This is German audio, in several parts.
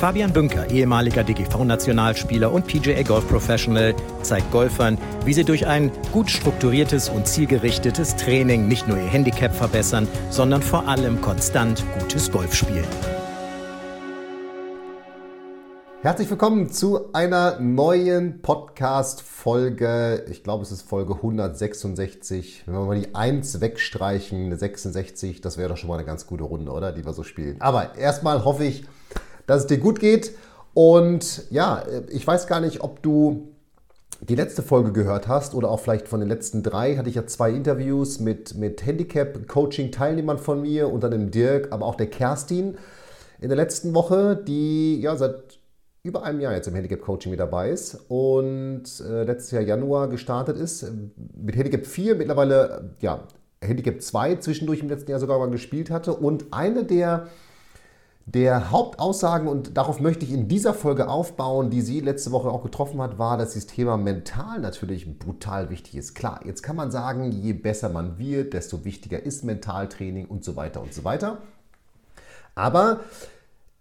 Fabian Bünker, ehemaliger DGV-Nationalspieler und PGA Golf Professional, zeigt Golfern, wie sie durch ein gut strukturiertes und zielgerichtetes Training nicht nur ihr Handicap verbessern, sondern vor allem konstant gutes Golf spielen. Herzlich willkommen zu einer neuen Podcast-Folge. Ich glaube, es ist Folge 166. Wenn wir mal die 1 wegstreichen, eine 66, das wäre doch schon mal eine ganz gute Runde, oder? Die wir so spielen. Aber erstmal hoffe ich, dass es dir gut geht. Und ja, ich weiß gar nicht, ob du die letzte Folge gehört hast oder auch vielleicht von den letzten drei, hatte ich ja zwei Interviews mit, mit Handicap-Coaching-Teilnehmern von mir, unter dem Dirk, aber auch der Kerstin in der letzten Woche, die ja seit über einem Jahr jetzt im Handicap-Coaching mit dabei ist und äh, letztes Jahr Januar gestartet ist mit Handicap 4, mittlerweile ja, Handicap 2 zwischendurch im letzten Jahr sogar mal gespielt hatte und eine der der Hauptaussagen, und darauf möchte ich in dieser Folge aufbauen, die sie letzte Woche auch getroffen hat, war, dass das Thema mental natürlich brutal wichtig ist. Klar, jetzt kann man sagen, je besser man wird, desto wichtiger ist Mentaltraining und so weiter und so weiter. Aber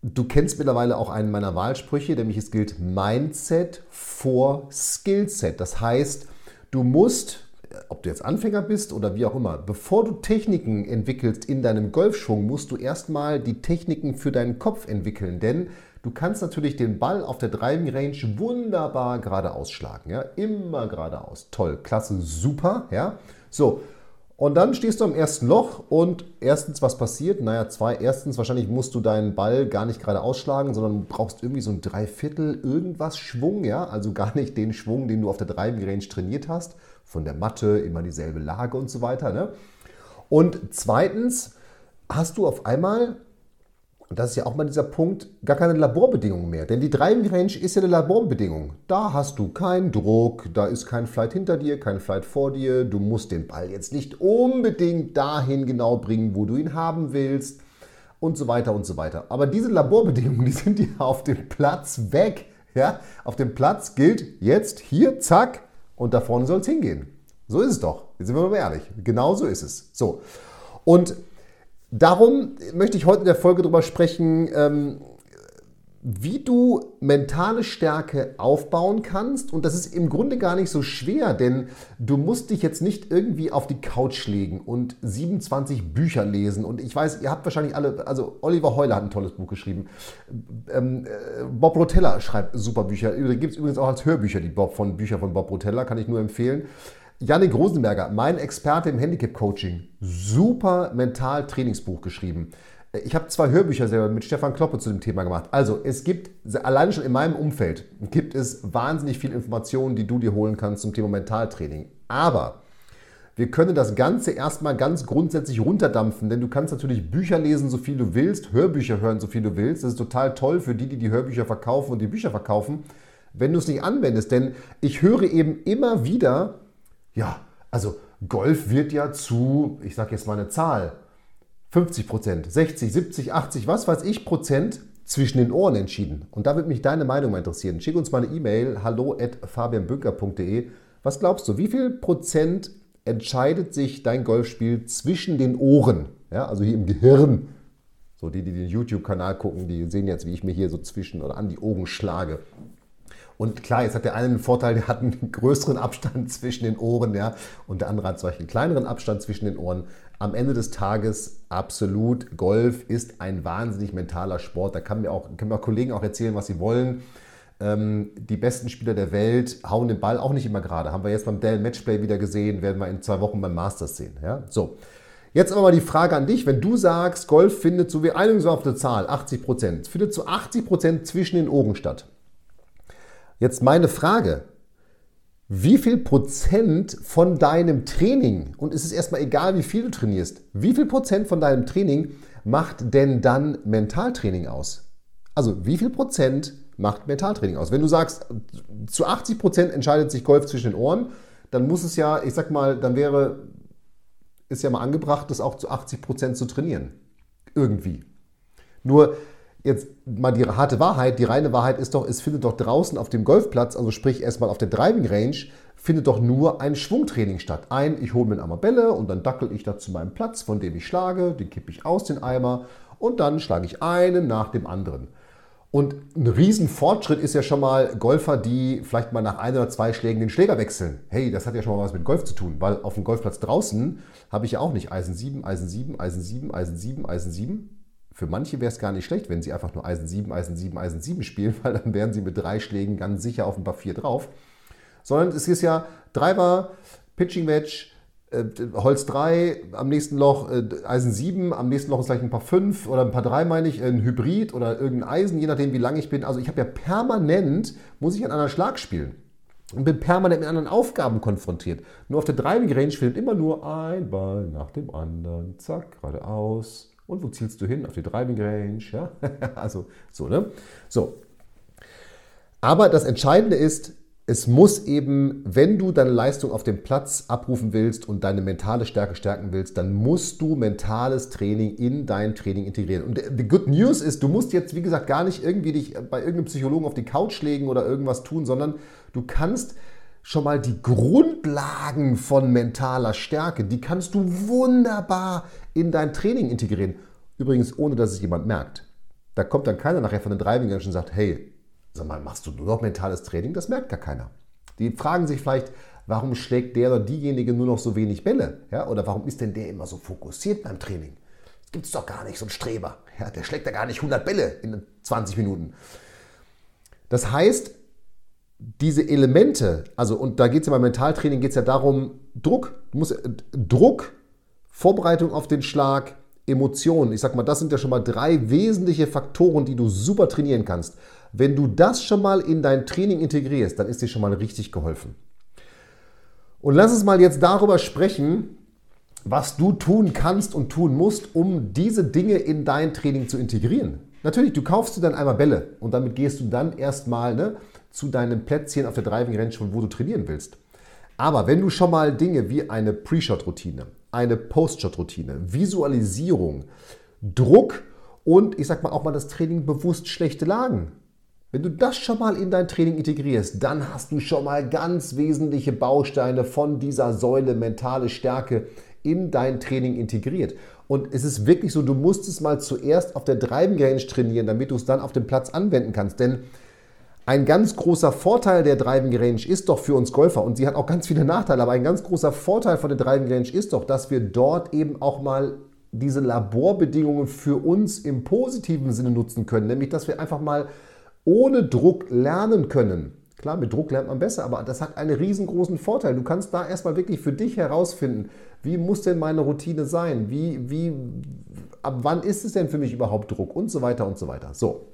du kennst mittlerweile auch einen meiner Wahlsprüche, nämlich es gilt Mindset vor Skillset. Das heißt, du musst ob du jetzt Anfänger bist oder wie auch immer, bevor du Techniken entwickelst in deinem Golfschwung, musst du erstmal die Techniken für deinen Kopf entwickeln. Denn du kannst natürlich den Ball auf der Driving Range wunderbar geradeaus schlagen. Ja? Immer geradeaus. Toll, klasse, super. Ja? So, und dann stehst du am ersten Loch und erstens, was passiert? Naja, zwei, erstens, wahrscheinlich musst du deinen Ball gar nicht gerade ausschlagen, sondern brauchst irgendwie so ein Dreiviertel irgendwas Schwung, ja, also gar nicht den Schwung, den du auf der Driving Range trainiert hast von der Matte, immer dieselbe Lage und so weiter. Ne? Und zweitens hast du auf einmal, und das ist ja auch mal dieser Punkt, gar keine Laborbedingungen mehr. Denn die Driving Range ist ja eine Laborbedingung. Da hast du keinen Druck, da ist kein Flight hinter dir, kein Flight vor dir. Du musst den Ball jetzt nicht unbedingt dahin genau bringen, wo du ihn haben willst und so weiter und so weiter. Aber diese Laborbedingungen, die sind ja auf dem Platz weg. Ja, auf dem Platz gilt jetzt hier, zack, und da vorne soll es hingehen. So ist es doch. Jetzt sind wir mal ehrlich. Genau so ist es. So. Und darum möchte ich heute in der Folge darüber sprechen, ähm, wie du mentale Stärke aufbauen kannst. Und das ist im Grunde gar nicht so schwer, denn du musst dich jetzt nicht irgendwie auf die Couch legen und 27 Bücher lesen. Und ich weiß, ihr habt wahrscheinlich alle, also Oliver Heuler hat ein tolles Buch geschrieben. Ähm, äh, Bob Rotella schreibt super Bücher. Gibt es übrigens auch als Hörbücher die Bob von Bücher von Bob Rotella, kann ich nur empfehlen. Janik Rosenberger, mein Experte im Handicap-Coaching, super Mental-Trainingsbuch geschrieben. Ich habe zwei Hörbücher selber mit Stefan Kloppe zu dem Thema gemacht. Also es gibt, allein schon in meinem Umfeld, gibt es wahnsinnig viel Informationen, die du dir holen kannst zum Thema Mentaltraining. Aber wir können das Ganze erstmal ganz grundsätzlich runterdampfen, denn du kannst natürlich Bücher lesen, so viel du willst, Hörbücher hören, so viel du willst. Das ist total toll für die, die die Hörbücher verkaufen und die Bücher verkaufen, wenn du es nicht anwendest. Denn ich höre eben immer wieder, ja, also Golf wird ja zu, ich sage jetzt mal eine Zahl, 50 Prozent, 60, 70, 80, was weiß ich Prozent zwischen den Ohren entschieden. Und da würde mich deine Meinung mal interessieren. Schick uns mal eine E-Mail, hallo at fabianbünker.de. Was glaubst du, wie viel Prozent entscheidet sich dein Golfspiel zwischen den Ohren? Ja, also hier im Gehirn. So, die, die den YouTube-Kanal gucken, die sehen jetzt, wie ich mir hier so zwischen oder an die Ohren schlage. Und klar, jetzt hat der eine den Vorteil, der hat einen größeren Abstand zwischen den Ohren, ja, und der andere hat einen kleineren Abstand zwischen den Ohren am Ende des Tages absolut, Golf ist ein wahnsinnig mentaler Sport. Da kann mir auch, können mir auch Kollegen auch erzählen, was sie wollen. Ähm, die besten Spieler der Welt hauen den Ball auch nicht immer gerade. Haben wir jetzt beim Dell Matchplay wieder gesehen, werden wir in zwei Wochen beim Masters sehen. Ja? So. Jetzt aber mal die Frage an dich, wenn du sagst, Golf findet, so wie einigen auf der Zahl, 80 Prozent, findet zu 80 Prozent zwischen den Ohren statt. Jetzt meine Frage, wie viel Prozent von deinem Training, und es ist erstmal egal, wie viel du trainierst, wie viel Prozent von deinem Training macht denn dann Mentaltraining aus? Also wie viel Prozent macht Mentaltraining aus? Wenn du sagst, zu 80 Prozent entscheidet sich Golf zwischen den Ohren, dann muss es ja, ich sag mal, dann wäre ist ja mal angebracht, das auch zu 80 Prozent zu trainieren. Irgendwie. Nur jetzt mal die harte Wahrheit, die reine Wahrheit ist doch, es findet doch draußen auf dem Golfplatz, also sprich erstmal auf der Driving Range, findet doch nur ein Schwungtraining statt. Ein, ich hole mir eine Amabelle und dann dackel ich da zu meinem Platz, von dem ich schlage, den kippe ich aus den Eimer und dann schlage ich einen nach dem anderen. Und ein Riesenfortschritt ist ja schon mal Golfer, die vielleicht mal nach ein oder zwei Schlägen den Schläger wechseln. Hey, das hat ja schon mal was mit Golf zu tun, weil auf dem Golfplatz draußen habe ich ja auch nicht Eisen 7, Eisen 7, Eisen 7, Eisen 7, Eisen 7. Für manche wäre es gar nicht schlecht, wenn sie einfach nur Eisen 7, Eisen 7, Eisen 7 spielen, weil dann wären sie mit drei Schlägen ganz sicher auf ein paar 4 drauf. Sondern es ist ja Driver, Pitching Wedge, äh, Holz 3, am nächsten Loch äh, Eisen 7, am nächsten Loch ist vielleicht ein paar 5 oder ein paar 3, meine ich, ein Hybrid oder irgendein Eisen, je nachdem, wie lang ich bin. Also ich habe ja permanent, muss ich einen anderen Schlag spielen. Und bin permanent mit anderen Aufgaben konfrontiert. Nur auf der Driving Range findet immer nur ein Ball nach dem anderen. Zack, geradeaus. Und wo zielst du hin? Auf die Driving Range. Ja? also so, ne? So. Aber das Entscheidende ist, es muss eben, wenn du deine Leistung auf dem Platz abrufen willst und deine mentale Stärke stärken willst, dann musst du mentales Training in dein Training integrieren. Und die Good News ist, du musst jetzt, wie gesagt, gar nicht irgendwie dich bei irgendeinem Psychologen auf die Couch legen oder irgendwas tun, sondern du kannst schon mal die Grundlagen von mentaler Stärke, die kannst du wunderbar in dein Training integrieren. Übrigens, ohne dass es jemand merkt. Da kommt dann keiner nachher von den Driving und sagt, hey, Sag mal, machst du nur noch mentales Training? Das merkt gar keiner. Die fragen sich vielleicht, warum schlägt der oder diejenige nur noch so wenig Bälle? Ja, oder warum ist denn der immer so fokussiert beim Training? Das gibt es doch gar nicht, so ein Streber. Ja, der schlägt ja gar nicht 100 Bälle in 20 Minuten. Das heißt, diese Elemente, also und da geht es ja beim Mentaltraining, geht es ja darum, Druck, du musst, äh, Druck, Vorbereitung auf den Schlag, Emotionen. Ich sag mal, das sind ja schon mal drei wesentliche Faktoren, die du super trainieren kannst. Wenn du das schon mal in dein Training integrierst, dann ist dir schon mal richtig geholfen. Und lass uns mal jetzt darüber sprechen, was du tun kannst und tun musst, um diese Dinge in dein Training zu integrieren. Natürlich, du kaufst dir dann einmal Bälle und damit gehst du dann erstmal ne, zu deinem Plätzchen auf der Driving Range, wo du trainieren willst. Aber wenn du schon mal Dinge wie eine Pre-Shot-Routine, eine Post-Shot-Routine, Visualisierung, Druck und ich sag mal auch mal das Training bewusst schlechte Lagen wenn du das schon mal in dein Training integrierst, dann hast du schon mal ganz wesentliche Bausteine von dieser Säule mentale Stärke in dein Training integriert. Und es ist wirklich so, du musst es mal zuerst auf der Driving Range trainieren, damit du es dann auf dem Platz anwenden kannst. Denn ein ganz großer Vorteil der Driving Range ist doch für uns Golfer, und sie hat auch ganz viele Nachteile, aber ein ganz großer Vorteil von der Driving Range ist doch, dass wir dort eben auch mal diese Laborbedingungen für uns im positiven Sinne nutzen können. Nämlich, dass wir einfach mal ohne Druck lernen können. Klar, mit Druck lernt man besser, aber das hat einen riesengroßen Vorteil. Du kannst da erstmal wirklich für dich herausfinden, wie muss denn meine Routine sein? Wie, wie, ab wann ist es denn für mich überhaupt Druck? Und so weiter und so weiter. So.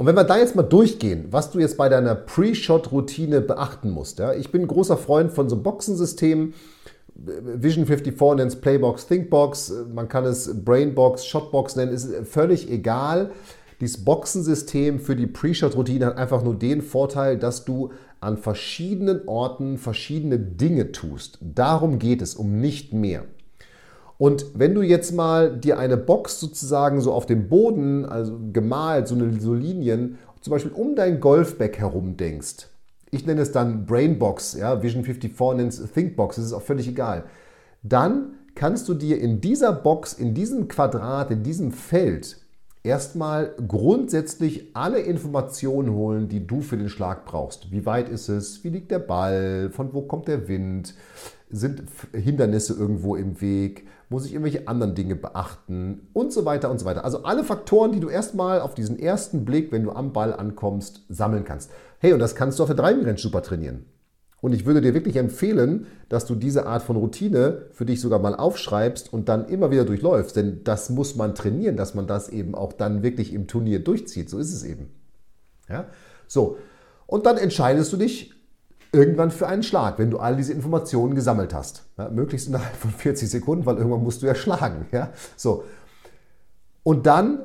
Und wenn wir da jetzt mal durchgehen, was du jetzt bei deiner Pre-Shot-Routine beachten musst. Ja? Ich bin großer Freund von so Boxensystemen. Vision 54 nennt es Playbox, Thinkbox, man kann es Brainbox, Shotbox nennen, ist völlig egal. Dieses Boxensystem für die Pre-Shot-Routine hat einfach nur den Vorteil, dass du an verschiedenen Orten verschiedene Dinge tust. Darum geht es, um nicht mehr. Und wenn du jetzt mal dir eine Box sozusagen so auf dem Boden, also gemalt, so, eine, so Linien, zum Beispiel um dein Golfback herum denkst, ich nenne es dann Brainbox, ja, Vision 54 nennt es Thinkbox, das ist auch völlig egal, dann kannst du dir in dieser Box, in diesem Quadrat, in diesem Feld erstmal grundsätzlich alle Informationen holen, die du für den Schlag brauchst. Wie weit ist es? Wie liegt der Ball? Von wo kommt der Wind? Sind Hindernisse irgendwo im Weg? Muss ich irgendwelche anderen Dinge beachten? Und so weiter und so weiter. Also alle Faktoren, die du erstmal auf diesen ersten Blick, wenn du am Ball ankommst, sammeln kannst. Hey, und das kannst du auf der Driving super trainieren. Und ich würde dir wirklich empfehlen, dass du diese Art von Routine für dich sogar mal aufschreibst und dann immer wieder durchläufst. Denn das muss man trainieren, dass man das eben auch dann wirklich im Turnier durchzieht. So ist es eben. Ja? So. Und dann entscheidest du dich irgendwann für einen Schlag, wenn du all diese Informationen gesammelt hast. Ja? Möglichst innerhalb von 40 Sekunden, weil irgendwann musst du ja schlagen. Ja? So. Und dann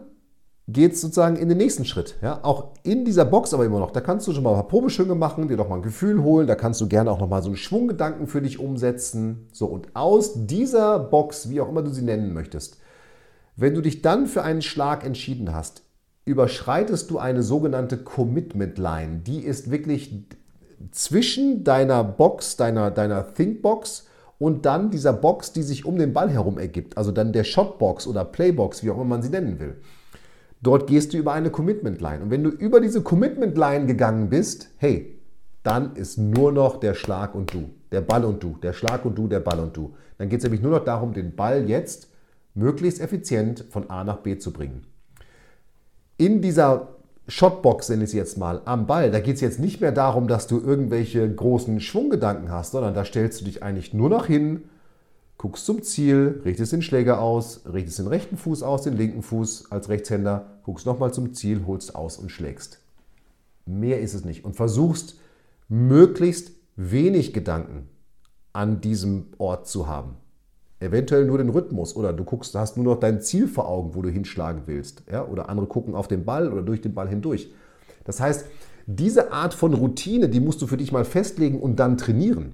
geht es sozusagen in den nächsten Schritt. Ja? Auch in dieser Box aber immer noch. Da kannst du schon mal ein paar Probeschwünge machen, dir doch mal ein Gefühl holen. Da kannst du gerne auch noch mal so einen Schwunggedanken für dich umsetzen. So, und aus dieser Box, wie auch immer du sie nennen möchtest, wenn du dich dann für einen Schlag entschieden hast, überschreitest du eine sogenannte Commitment Line. Die ist wirklich zwischen deiner Box, deiner, deiner Thinkbox und dann dieser Box, die sich um den Ball herum ergibt. Also dann der Shotbox oder Playbox, wie auch immer man sie nennen will. Dort gehst du über eine Commitment Line. Und wenn du über diese Commitment Line gegangen bist, hey, dann ist nur noch der Schlag und du, der Ball und du, der Schlag und du, der Ball und du. Dann geht es nämlich nur noch darum, den Ball jetzt möglichst effizient von A nach B zu bringen. In dieser Shotbox, nenne ich es jetzt mal, am Ball, da geht es jetzt nicht mehr darum, dass du irgendwelche großen Schwunggedanken hast, sondern da stellst du dich eigentlich nur noch hin, guckst zum Ziel, richtest den Schläger aus, richtest den rechten Fuß aus, den linken Fuß als Rechtshänder, guckst nochmal zum Ziel, holst aus und schlägst. Mehr ist es nicht. Und versuchst möglichst wenig Gedanken an diesem Ort zu haben. Eventuell nur den Rhythmus oder du guckst, hast nur noch dein Ziel vor Augen, wo du hinschlagen willst. Ja? Oder andere gucken auf den Ball oder durch den Ball hindurch. Das heißt, diese Art von Routine, die musst du für dich mal festlegen und dann trainieren.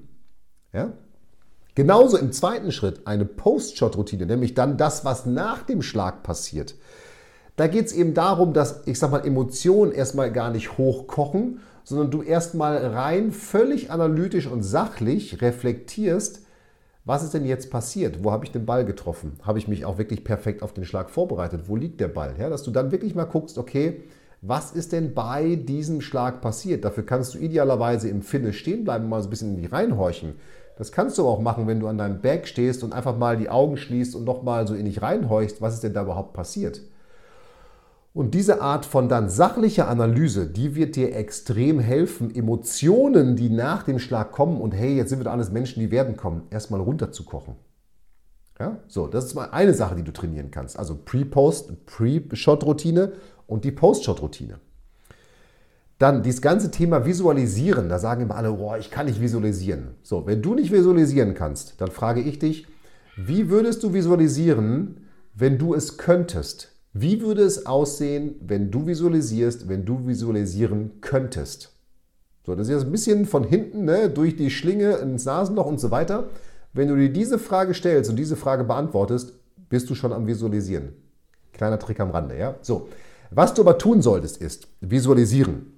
Ja? Genauso im zweiten Schritt eine Post-Shot-Routine, nämlich dann das, was nach dem Schlag passiert. Da geht es eben darum, dass, ich sag mal, Emotionen erstmal gar nicht hochkochen, sondern du erstmal rein völlig analytisch und sachlich reflektierst, was ist denn jetzt passiert? Wo habe ich den Ball getroffen? Habe ich mich auch wirklich perfekt auf den Schlag vorbereitet? Wo liegt der Ball? Ja, dass du dann wirklich mal guckst, okay, was ist denn bei diesem Schlag passiert? Dafür kannst du idealerweise im Finish stehen bleiben, mal so ein bisschen in die reinhorchen. Das kannst du auch machen, wenn du an deinem Bag stehst und einfach mal die Augen schließt und nochmal so in dich reinhorchst, was ist denn da überhaupt passiert. Und diese Art von dann sachlicher Analyse, die wird dir extrem helfen, Emotionen, die nach dem Schlag kommen und hey, jetzt sind wir doch alles Menschen, die werden kommen, erstmal runterzukochen. Ja, so, das ist mal eine Sache, die du trainieren kannst. Also Pre-Post, Pre-Shot-Routine und die Post-Shot-Routine. Dann dieses ganze Thema Visualisieren. Da sagen immer alle, boah, ich kann nicht visualisieren. So, wenn du nicht visualisieren kannst, dann frage ich dich, wie würdest du visualisieren, wenn du es könntest? Wie würde es aussehen, wenn du visualisierst, wenn du visualisieren könntest? So, das ist jetzt ein bisschen von hinten, ne, durch die Schlinge ins Nasenloch und so weiter. Wenn du dir diese Frage stellst und diese Frage beantwortest, bist du schon am Visualisieren. Kleiner Trick am Rande, ja? So. Was du aber tun solltest, ist visualisieren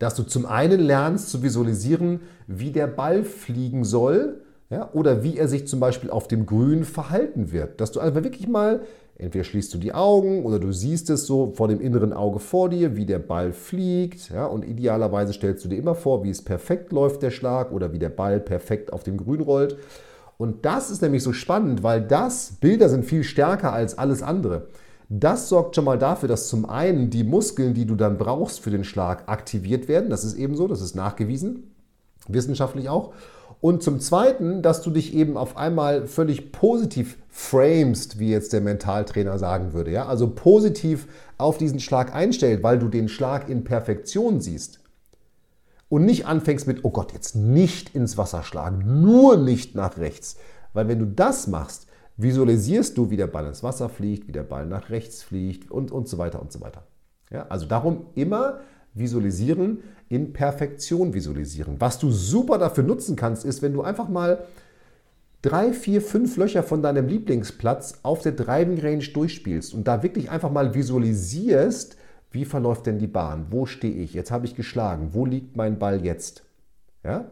dass du zum einen lernst zu visualisieren, wie der Ball fliegen soll ja, oder wie er sich zum Beispiel auf dem Grün verhalten wird. Dass du einfach wirklich mal, entweder schließt du die Augen oder du siehst es so vor dem inneren Auge vor dir, wie der Ball fliegt. Ja, und idealerweise stellst du dir immer vor, wie es perfekt läuft, der Schlag, oder wie der Ball perfekt auf dem Grün rollt. Und das ist nämlich so spannend, weil das, Bilder sind viel stärker als alles andere. Das sorgt schon mal dafür, dass zum einen die Muskeln, die du dann brauchst für den Schlag, aktiviert werden. Das ist eben so, das ist nachgewiesen, wissenschaftlich auch. Und zum Zweiten, dass du dich eben auf einmal völlig positiv framest, wie jetzt der Mentaltrainer sagen würde. Ja? Also positiv auf diesen Schlag einstellt, weil du den Schlag in Perfektion siehst. Und nicht anfängst mit, oh Gott, jetzt nicht ins Wasser schlagen, nur nicht nach rechts. Weil wenn du das machst, visualisierst du, wie der Ball ins Wasser fliegt, wie der Ball nach rechts fliegt und, und so weiter und so weiter. Ja, also darum immer visualisieren, in Perfektion visualisieren. Was du super dafür nutzen kannst, ist, wenn du einfach mal drei, vier, fünf Löcher von deinem Lieblingsplatz auf der Driving Range durchspielst und da wirklich einfach mal visualisierst, wie verläuft denn die Bahn? Wo stehe ich? Jetzt habe ich geschlagen. Wo liegt mein Ball jetzt? Ja?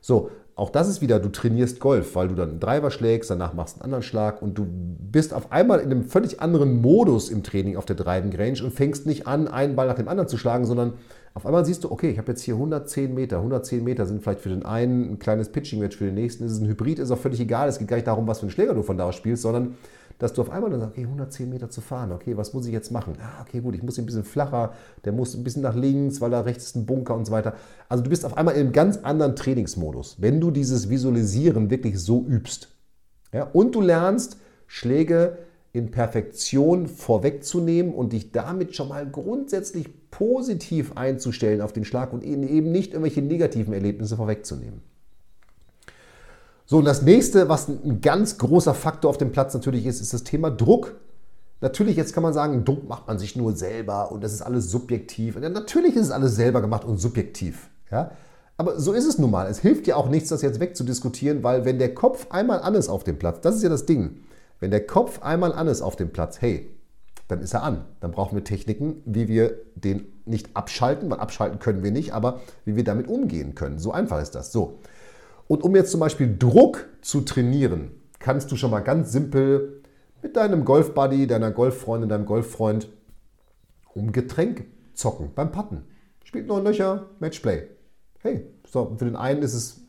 So, auch das ist wieder, du trainierst Golf, weil du dann einen Driver schlägst, danach machst du einen anderen Schlag und du bist auf einmal in einem völlig anderen Modus im Training auf der Driving Range und fängst nicht an, einen Ball nach dem anderen zu schlagen, sondern auf einmal siehst du, okay, ich habe jetzt hier 110 Meter. 110 Meter sind vielleicht für den einen ein kleines Pitching-Match, für den nächsten ist es ein Hybrid, ist auch völlig egal. Es geht gar nicht darum, was für einen Schläger du von da aus spielst, sondern dass du auf einmal dann sagst, okay, 110 Meter zu fahren, okay, was muss ich jetzt machen? Ah, okay, gut, ich muss ein bisschen flacher, der muss ein bisschen nach links, weil da rechts ist ein Bunker und so weiter. Also du bist auf einmal in einem ganz anderen Trainingsmodus, wenn du dieses Visualisieren wirklich so übst. Ja, und du lernst, Schläge in Perfektion vorwegzunehmen und dich damit schon mal grundsätzlich positiv einzustellen auf den Schlag und eben nicht irgendwelche negativen Erlebnisse vorwegzunehmen. So, und das nächste, was ein ganz großer Faktor auf dem Platz natürlich ist, ist das Thema Druck. Natürlich, jetzt kann man sagen, Druck macht man sich nur selber und das ist alles subjektiv. Und ja, natürlich ist es alles selber gemacht und subjektiv. Ja? Aber so ist es nun mal. Es hilft ja auch nichts, das jetzt wegzudiskutieren, weil wenn der Kopf einmal an ist auf dem Platz, das ist ja das Ding. Wenn der Kopf einmal an ist auf dem Platz, hey, dann ist er an. Dann brauchen wir Techniken, wie wir den nicht abschalten, weil abschalten können wir nicht, aber wie wir damit umgehen können. So einfach ist das. So. Und um jetzt zum Beispiel Druck zu trainieren, kannst du schon mal ganz simpel mit deinem Golfbuddy, deiner Golffreundin, deinem Golffreund um Getränk zocken beim Patten. Spielt neun Löcher, Matchplay. Hey, so, für den einen ist es,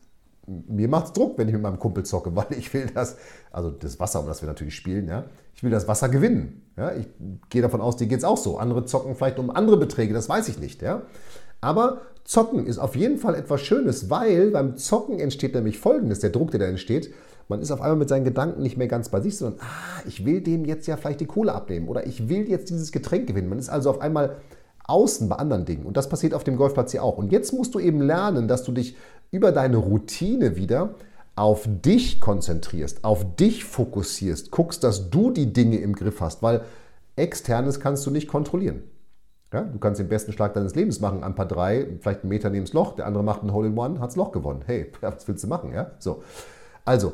mir macht es Druck, wenn ich mit meinem Kumpel zocke, weil ich will das, also das Wasser, um das wir natürlich spielen, ja, ich will das Wasser gewinnen. Ja, ich gehe davon aus, dir geht es auch so. Andere zocken vielleicht um andere Beträge, das weiß ich nicht. Ja. Aber Zocken ist auf jeden Fall etwas Schönes, weil beim Zocken entsteht nämlich Folgendes, der Druck, der da entsteht. Man ist auf einmal mit seinen Gedanken nicht mehr ganz bei sich, sondern, ah, ich will dem jetzt ja vielleicht die Kohle abnehmen oder ich will jetzt dieses Getränk gewinnen. Man ist also auf einmal außen bei anderen Dingen. Und das passiert auf dem Golfplatz hier auch. Und jetzt musst du eben lernen, dass du dich über deine Routine wieder auf dich konzentrierst, auf dich fokussierst, guckst, dass du die Dinge im Griff hast, weil externes kannst du nicht kontrollieren. Ja, du kannst den besten Schlag deines Lebens machen, ein paar drei, vielleicht einen Meter neben das Loch, der andere macht ein Hole in One, hat das Loch gewonnen. Hey, was willst du machen? Ja? So. Also,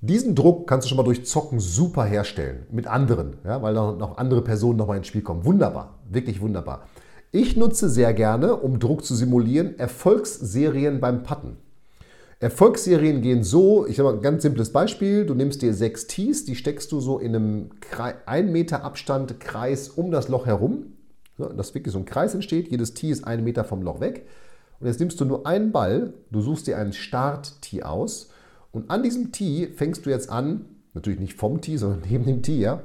diesen Druck kannst du schon mal durch Zocken super herstellen mit anderen, ja, weil noch andere Personen nochmal ins Spiel kommen. Wunderbar, wirklich wunderbar. Ich nutze sehr gerne, um Druck zu simulieren, Erfolgsserien beim Putten. Erfolgsserien gehen so, ich habe mal ein ganz simples Beispiel, du nimmst dir sechs Tees, die steckst du so in einem 1 Meter Abstand Kreis um das Loch herum, dass wirklich so ein Kreis entsteht, jedes Tee ist einen Meter vom Loch weg. Und jetzt nimmst du nur einen Ball, du suchst dir einen Start-Tee aus und an diesem Tee fängst du jetzt an, natürlich nicht vom Tee, sondern neben dem Tee, ja,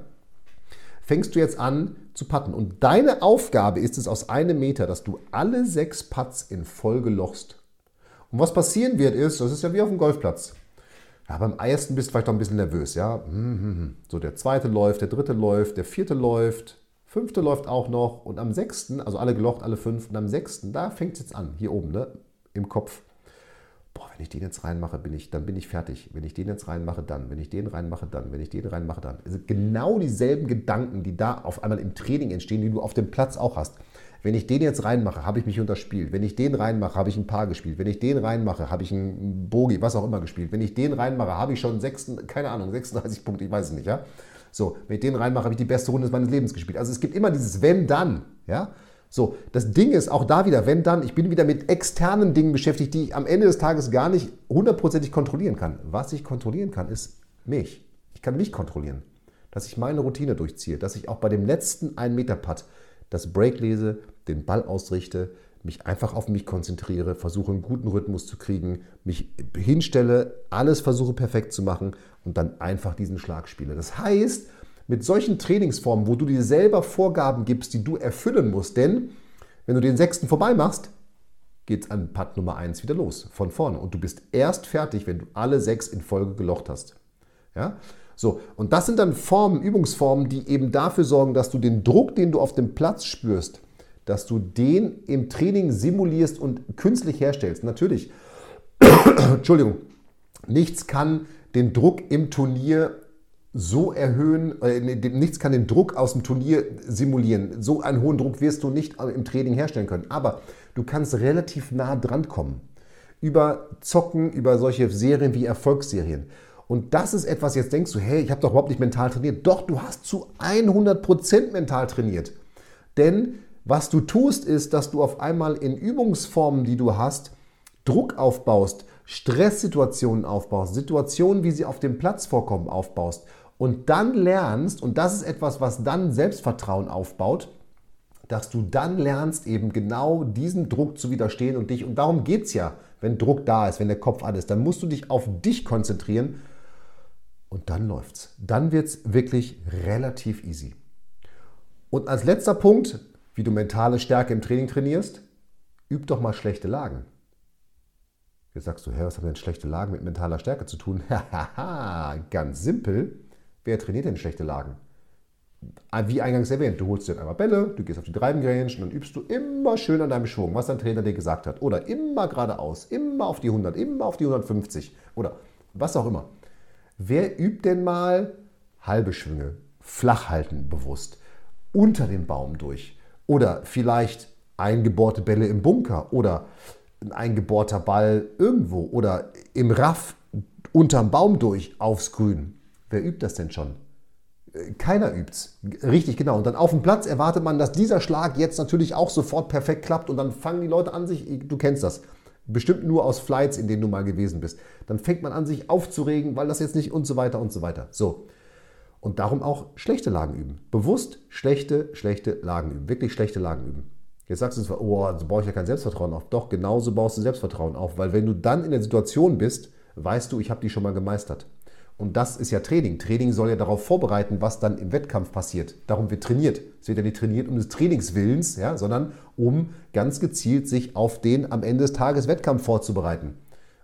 fängst du jetzt an zu putten. Und deine Aufgabe ist es aus einem Meter, dass du alle sechs Putts in Folge lochst. Und was passieren wird, ist, das ist ja wie auf dem Golfplatz. Ja, beim ersten bist du vielleicht noch ein bisschen nervös, ja. So, der zweite läuft, der dritte läuft, der vierte läuft, fünfte läuft auch noch und am sechsten, also alle gelocht, alle fünf, und am sechsten, da fängt es jetzt an, hier oben, ne, im Kopf boah, wenn ich den jetzt reinmache, bin ich, dann bin ich fertig. Wenn ich den jetzt reinmache, dann. Wenn ich den reinmache, dann. Wenn ich den reinmache, dann. Also genau dieselben Gedanken, die da auf einmal im Training entstehen, die du auf dem Platz auch hast. Wenn ich den jetzt reinmache, habe ich mich unterspielt. Wenn ich den reinmache, habe ich ein Paar gespielt. Wenn ich den reinmache, habe ich ein Bogi, was auch immer gespielt. Wenn ich den reinmache, habe ich schon 6, keine Ahnung, 36 Punkte, ich weiß es nicht, ja. So, wenn ich den reinmache, habe ich die beste Runde meines Lebens gespielt. Also es gibt immer dieses Wenn, dann, ja. So, das Ding ist auch da wieder, wenn dann, ich bin wieder mit externen Dingen beschäftigt, die ich am Ende des Tages gar nicht hundertprozentig kontrollieren kann. Was ich kontrollieren kann, ist mich. Ich kann mich kontrollieren. Dass ich meine Routine durchziehe, dass ich auch bei dem letzten 1 Meter Putt das Break lese, den Ball ausrichte, mich einfach auf mich konzentriere, versuche einen guten Rhythmus zu kriegen, mich hinstelle, alles versuche perfekt zu machen und dann einfach diesen Schlag spiele. Das heißt, mit solchen Trainingsformen, wo du dir selber Vorgaben gibst, die du erfüllen musst. Denn wenn du den sechsten vorbei machst, geht es an Putt Nummer 1 wieder los, von vorne. Und du bist erst fertig, wenn du alle sechs in Folge gelocht hast. Ja? So, und das sind dann Formen, Übungsformen, die eben dafür sorgen, dass du den Druck, den du auf dem Platz spürst, dass du den im Training simulierst und künstlich herstellst. Natürlich, Entschuldigung, nichts kann den Druck im Turnier so erhöhen, äh, nichts kann den Druck aus dem Turnier simulieren. So einen hohen Druck wirst du nicht im Training herstellen können. Aber du kannst relativ nah dran kommen. Über Zocken, über solche Serien wie Erfolgsserien. Und das ist etwas, jetzt denkst du, hey, ich habe doch überhaupt nicht mental trainiert. Doch, du hast zu 100% mental trainiert. Denn was du tust, ist, dass du auf einmal in Übungsformen, die du hast, Druck aufbaust, Stresssituationen aufbaust, Situationen, wie sie auf dem Platz vorkommen, aufbaust und dann lernst, und das ist etwas, was dann Selbstvertrauen aufbaut, dass du dann lernst, eben genau diesem Druck zu widerstehen und dich, und darum geht es ja, wenn Druck da ist, wenn der Kopf an ist, dann musst du dich auf dich konzentrieren und dann läuft's. Dann wird es wirklich relativ easy. Und als letzter Punkt, wie du mentale Stärke im Training trainierst, üb doch mal schlechte Lagen. Jetzt sagst du, hä, was haben denn schlechte Lagen mit mentaler Stärke zu tun? Hahaha, ganz simpel. Wer trainiert denn schlechte Lagen? Ah, wie eingangs erwähnt, du holst dir einmal Bälle, du gehst auf die Driving Range und dann übst du immer schön an deinem Schwung, was dein Trainer dir gesagt hat. Oder immer geradeaus, immer auf die 100, immer auf die 150 oder was auch immer. Wer übt denn mal halbe Schwünge, flach halten bewusst, unter dem Baum durch oder vielleicht eingebohrte Bälle im Bunker oder ein eingebohrter Ball irgendwo oder im Raff unterm Baum durch aufs Grün. Wer übt das denn schon? Keiner übt's. Richtig, genau. Und dann auf dem Platz erwartet man, dass dieser Schlag jetzt natürlich auch sofort perfekt klappt und dann fangen die Leute an sich, du kennst das, bestimmt nur aus Flights, in denen du mal gewesen bist. Dann fängt man an, sich aufzuregen, weil das jetzt nicht und so weiter und so weiter. So. Und darum auch schlechte Lagen üben. Bewusst schlechte, schlechte Lagen üben. Wirklich schlechte Lagen üben. Jetzt sagst du zwar, oh, so baue ich ja kein Selbstvertrauen auf. Doch, genauso baust du Selbstvertrauen auf, weil wenn du dann in der Situation bist, weißt du, ich habe die schon mal gemeistert. Und das ist ja Training. Training soll ja darauf vorbereiten, was dann im Wettkampf passiert. Darum wird trainiert. Es wird ja nicht trainiert um des Trainingswillens, ja, sondern um ganz gezielt sich auf den am Ende des Tages Wettkampf vorzubereiten.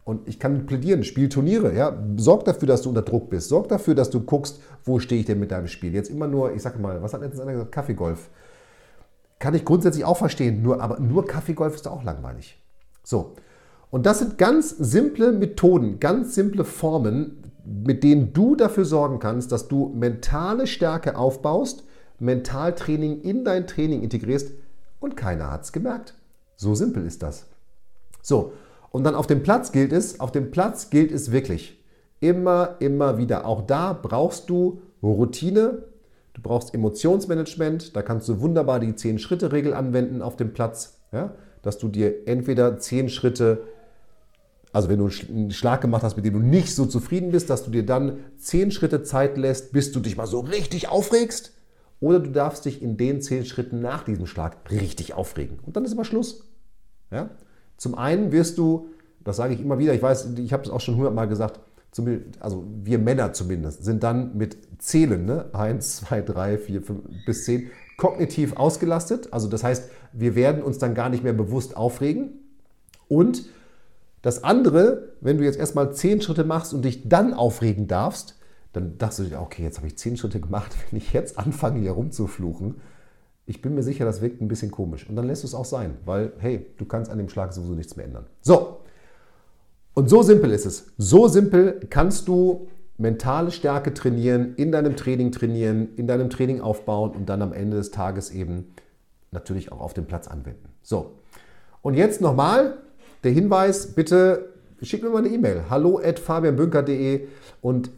Und ich kann plädieren, spiel Turniere, ja. Sorg dafür, dass du unter Druck bist. Sorg dafür, dass du guckst, wo stehe ich denn mit deinem Spiel. Jetzt immer nur, ich sag mal, was hat letztens einer gesagt? Kaffeegolf. Kann ich grundsätzlich auch verstehen, nur, aber nur Kaffeegolf ist auch langweilig. So. Und das sind ganz simple Methoden, ganz simple Formen, mit denen du dafür sorgen kannst, dass du mentale Stärke aufbaust, Mentaltraining in dein Training integrierst und keiner hat es gemerkt. So simpel ist das. So, und dann auf dem Platz gilt es, auf dem Platz gilt es wirklich. Immer, immer wieder. Auch da brauchst du Routine, du brauchst Emotionsmanagement, da kannst du wunderbar die 10-Schritte-Regel anwenden auf dem Platz, ja? dass du dir entweder 10 Schritte also wenn du einen Schlag gemacht hast, mit dem du nicht so zufrieden bist, dass du dir dann zehn Schritte Zeit lässt, bis du dich mal so richtig aufregst. Oder du darfst dich in den zehn Schritten nach diesem Schlag richtig aufregen. Und dann ist aber Schluss. Ja? Zum einen wirst du, das sage ich immer wieder, ich weiß, ich habe es auch schon hundertmal gesagt, also wir Männer zumindest, sind dann mit Zählen, ne? 1, 2, 3, 4, 5 bis 10, kognitiv ausgelastet. Also das heißt, wir werden uns dann gar nicht mehr bewusst aufregen. Und das andere, wenn du jetzt erstmal zehn Schritte machst und dich dann aufregen darfst, dann dachtest du dir, okay, jetzt habe ich zehn Schritte gemacht, wenn ich jetzt anfange, hier rumzufluchen, ich bin mir sicher, das wirkt ein bisschen komisch. Und dann lässt du es auch sein, weil, hey, du kannst an dem Schlag sowieso nichts mehr ändern. So, und so simpel ist es. So simpel kannst du mentale Stärke trainieren, in deinem Training trainieren, in deinem Training aufbauen und dann am Ende des Tages eben natürlich auch auf dem Platz anwenden. So, und jetzt nochmal der Hinweis, bitte schick mir mal eine E-Mail. Hallo at fabianbünker.de und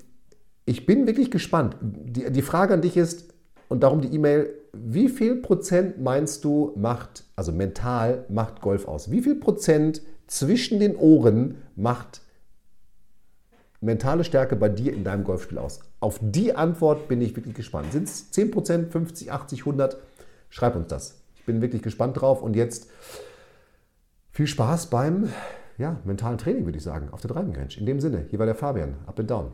ich bin wirklich gespannt. Die, die Frage an dich ist, und darum die E-Mail, wie viel Prozent meinst du macht, also mental macht Golf aus? Wie viel Prozent zwischen den Ohren macht mentale Stärke bei dir in deinem Golfspiel aus? Auf die Antwort bin ich wirklich gespannt. Sind es 10 Prozent, 50, 80, 100? Schreib uns das. Ich bin wirklich gespannt drauf und jetzt viel Spaß beim ja, mentalen Training, würde ich sagen, auf der Driving Range. In dem Sinne, hier war der Fabian. Up and down.